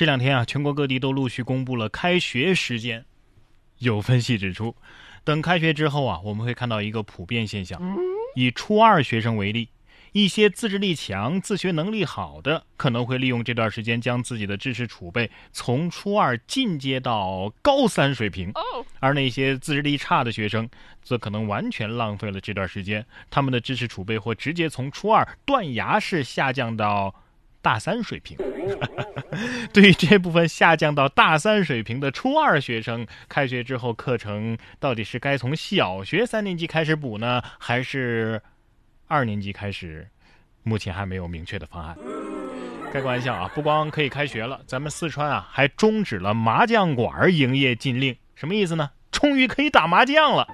这两天啊，全国各地都陆续公布了开学时间。有分析指出，等开学之后啊，我们会看到一个普遍现象。以初二学生为例，一些自制力强、自学能力好的，可能会利用这段时间将自己的知识储备从初二进阶到高三水平；而那些自制力差的学生，则可能完全浪费了这段时间，他们的知识储备或直接从初二断崖式下降到。大三水平，对于这部分下降到大三水平的初二学生，开学之后课程到底是该从小学三年级开始补呢，还是二年级开始？目前还没有明确的方案。开个玩笑啊，不光可以开学了，咱们四川啊还终止了麻将馆营业禁令，什么意思呢？终于可以打麻将了。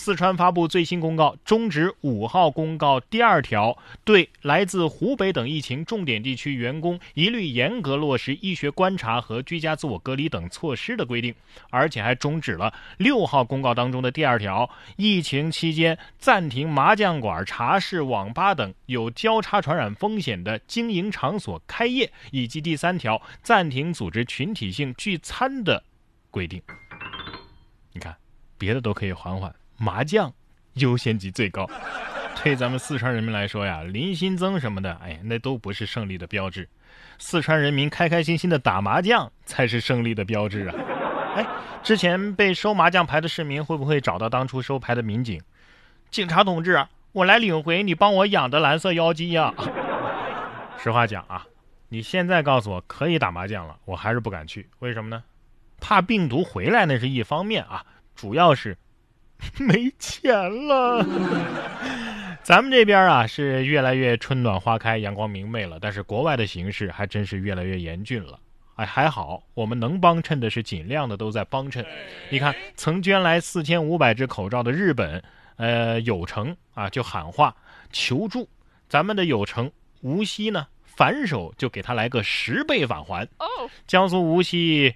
四川发布最新公告，终止五号公告第二条对来自湖北等疫情重点地区员工一律严格落实医学观察和居家自我隔离等措施的规定，而且还终止了六号公告当中的第二条，疫情期间暂停麻将馆、茶室、网吧等有交叉传染风险的经营场所开业，以及第三条暂停组织群体性聚餐的规定。你看，别的都可以缓缓。麻将优先级最高，对咱们四川人民来说呀，林新增什么的，哎，那都不是胜利的标志。四川人民开开心心的打麻将才是胜利的标志啊！哎，之前被收麻将牌的市民会不会找到当初收牌的民警？警察同志，我来领回你帮我养的蓝色妖姬呀！实话讲啊，你现在告诉我可以打麻将了，我还是不敢去。为什么呢？怕病毒回来那是一方面啊，主要是。没钱了，咱们这边啊是越来越春暖花开、阳光明媚了，但是国外的形势还真是越来越严峻了。哎，还好我们能帮衬的是尽量的都在帮衬。你看，曾捐来四千五百只口罩的日本，呃，有成啊就喊话求助，咱们的有成无锡呢反手就给他来个十倍返还。哦，江苏无锡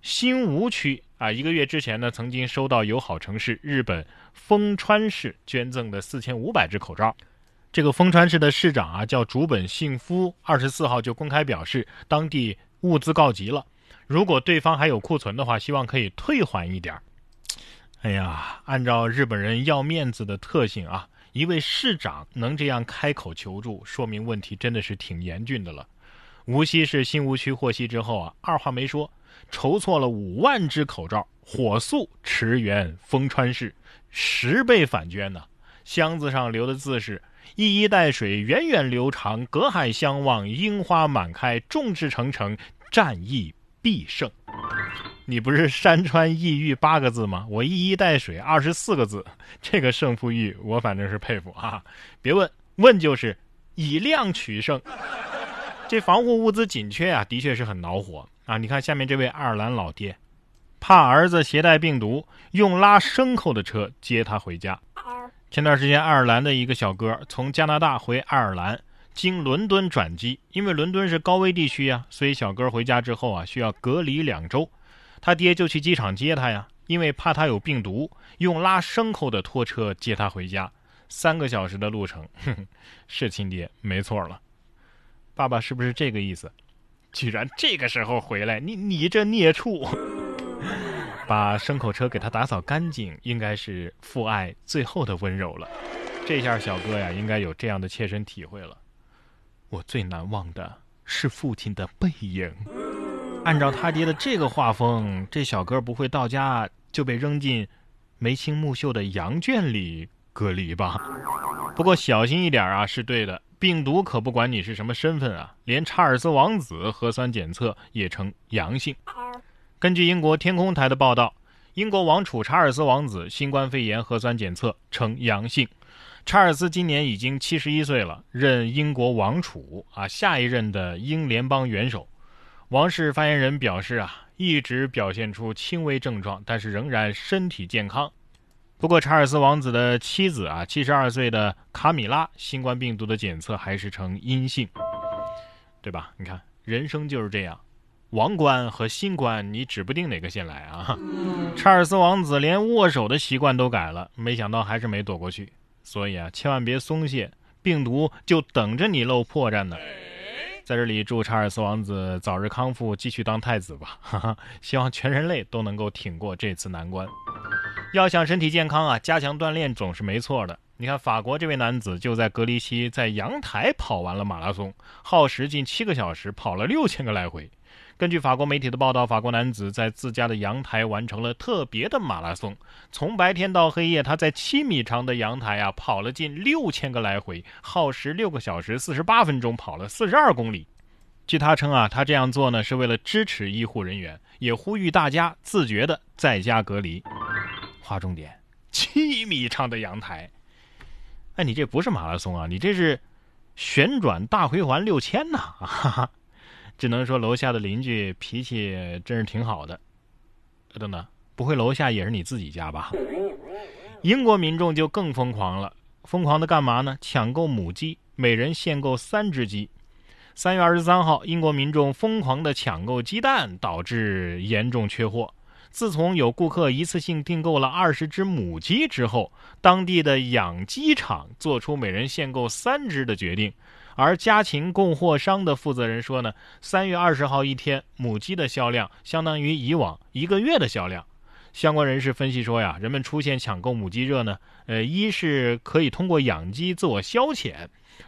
新吴区。啊，一个月之前呢，曾经收到友好城市日本丰川市捐赠的四千五百只口罩。这个丰川市的市长啊，叫竹本幸夫，二十四号就公开表示，当地物资告急了，如果对方还有库存的话，希望可以退还一点哎呀，按照日本人要面子的特性啊，一位市长能这样开口求助，说明问题真的是挺严峻的了。无锡市新吴区获悉之后啊，二话没说。筹措了五万只口罩，火速驰援丰川市，十倍返捐呢。箱子上留的字是“一衣带水，源远流长，隔海相望，樱花满开，众志成城，战役必胜”。你不是山川异域八个字吗？我一衣带水二十四个字，这个胜负欲我反正是佩服啊！别问问就是以量取胜。这防护物资紧缺啊，的确是很恼火。啊，你看下面这位爱尔兰老爹，怕儿子携带病毒，用拉牲口的车接他回家。前段时间，爱尔兰的一个小哥从加拿大回爱尔兰，经伦敦转机，因为伦敦是高危地区呀，所以小哥回家之后啊，需要隔离两周。他爹就去机场接他呀，因为怕他有病毒，用拉牲口的拖车接他回家，三个小时的路程，是亲爹没错了。爸爸是不是这个意思？居然这个时候回来，你你这孽畜！把牲口车给他打扫干净，应该是父爱最后的温柔了。这下小哥呀，应该有这样的切身体会了。我最难忘的是父亲的背影。按照他爹的这个画风，这小哥不会到家就被扔进眉清目秀的羊圈里隔离吧？不过小心一点啊，是对的。病毒可不管你是什么身份啊，连查尔斯王子核酸检测也呈阳性。根据英国天空台的报道，英国王储查尔斯王子新冠肺炎核酸检测呈阳性。查尔斯今年已经七十一岁了，任英国王储啊，下一任的英联邦元首。王室发言人表示啊，一直表现出轻微症状，但是仍然身体健康。不过，查尔斯王子的妻子啊，七十二岁的卡米拉，新冠病毒的检测还是呈阴性，对吧？你看，人生就是这样，王冠和新冠，你指不定哪个先来啊！查尔斯王子连握手的习惯都改了，没想到还是没躲过去。所以啊，千万别松懈，病毒就等着你露破绽呢。在这里祝查尔斯王子早日康复，继续当太子吧！哈哈，希望全人类都能够挺过这次难关。要想身体健康啊，加强锻炼总是没错的。你看，法国这位男子就在隔离期在阳台跑完了马拉松，耗时近七个小时，跑了六千个来回。根据法国媒体的报道，法国男子在自家的阳台完成了特别的马拉松。从白天到黑夜，他在七米长的阳台啊跑了近六千个来回，耗时六个小时四十八分钟，跑了四十二公里。据他称啊，他这样做呢是为了支持医护人员，也呼吁大家自觉的在家隔离。划重点：七米长的阳台。哎，你这不是马拉松啊，你这是旋转大回环六千呐！哈哈。只能说楼下的邻居脾气真是挺好的。等等，不会楼下也是你自己家吧？英国民众就更疯狂了，疯狂的干嘛呢？抢购母鸡，每人限购三只鸡。三月二十三号，英国民众疯狂的抢购鸡蛋，导致严重缺货。自从有顾客一次性订购了二十只母鸡之后，当地的养鸡场做出每人限购三只的决定。而家禽供货商的负责人说呢，三月二十号一天母鸡的销量相当于以往一个月的销量。相关人士分析说呀，人们出现抢购母鸡热呢，呃，一是可以通过养鸡自我消遣，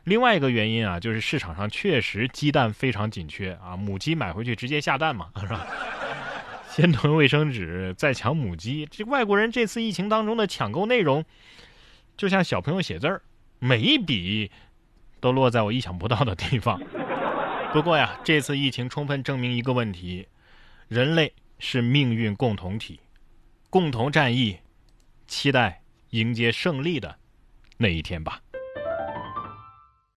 另外一个原因啊，就是市场上确实鸡蛋非常紧缺啊，母鸡买回去直接下蛋嘛，是吧？先囤卫生纸，再抢母鸡。这外国人这次疫情当中的抢购内容，就像小朋友写字儿，每一笔。都落在我意想不到的地方。不过呀，这次疫情充分证明一个问题：人类是命运共同体，共同战役，期待迎接胜利的那一天吧。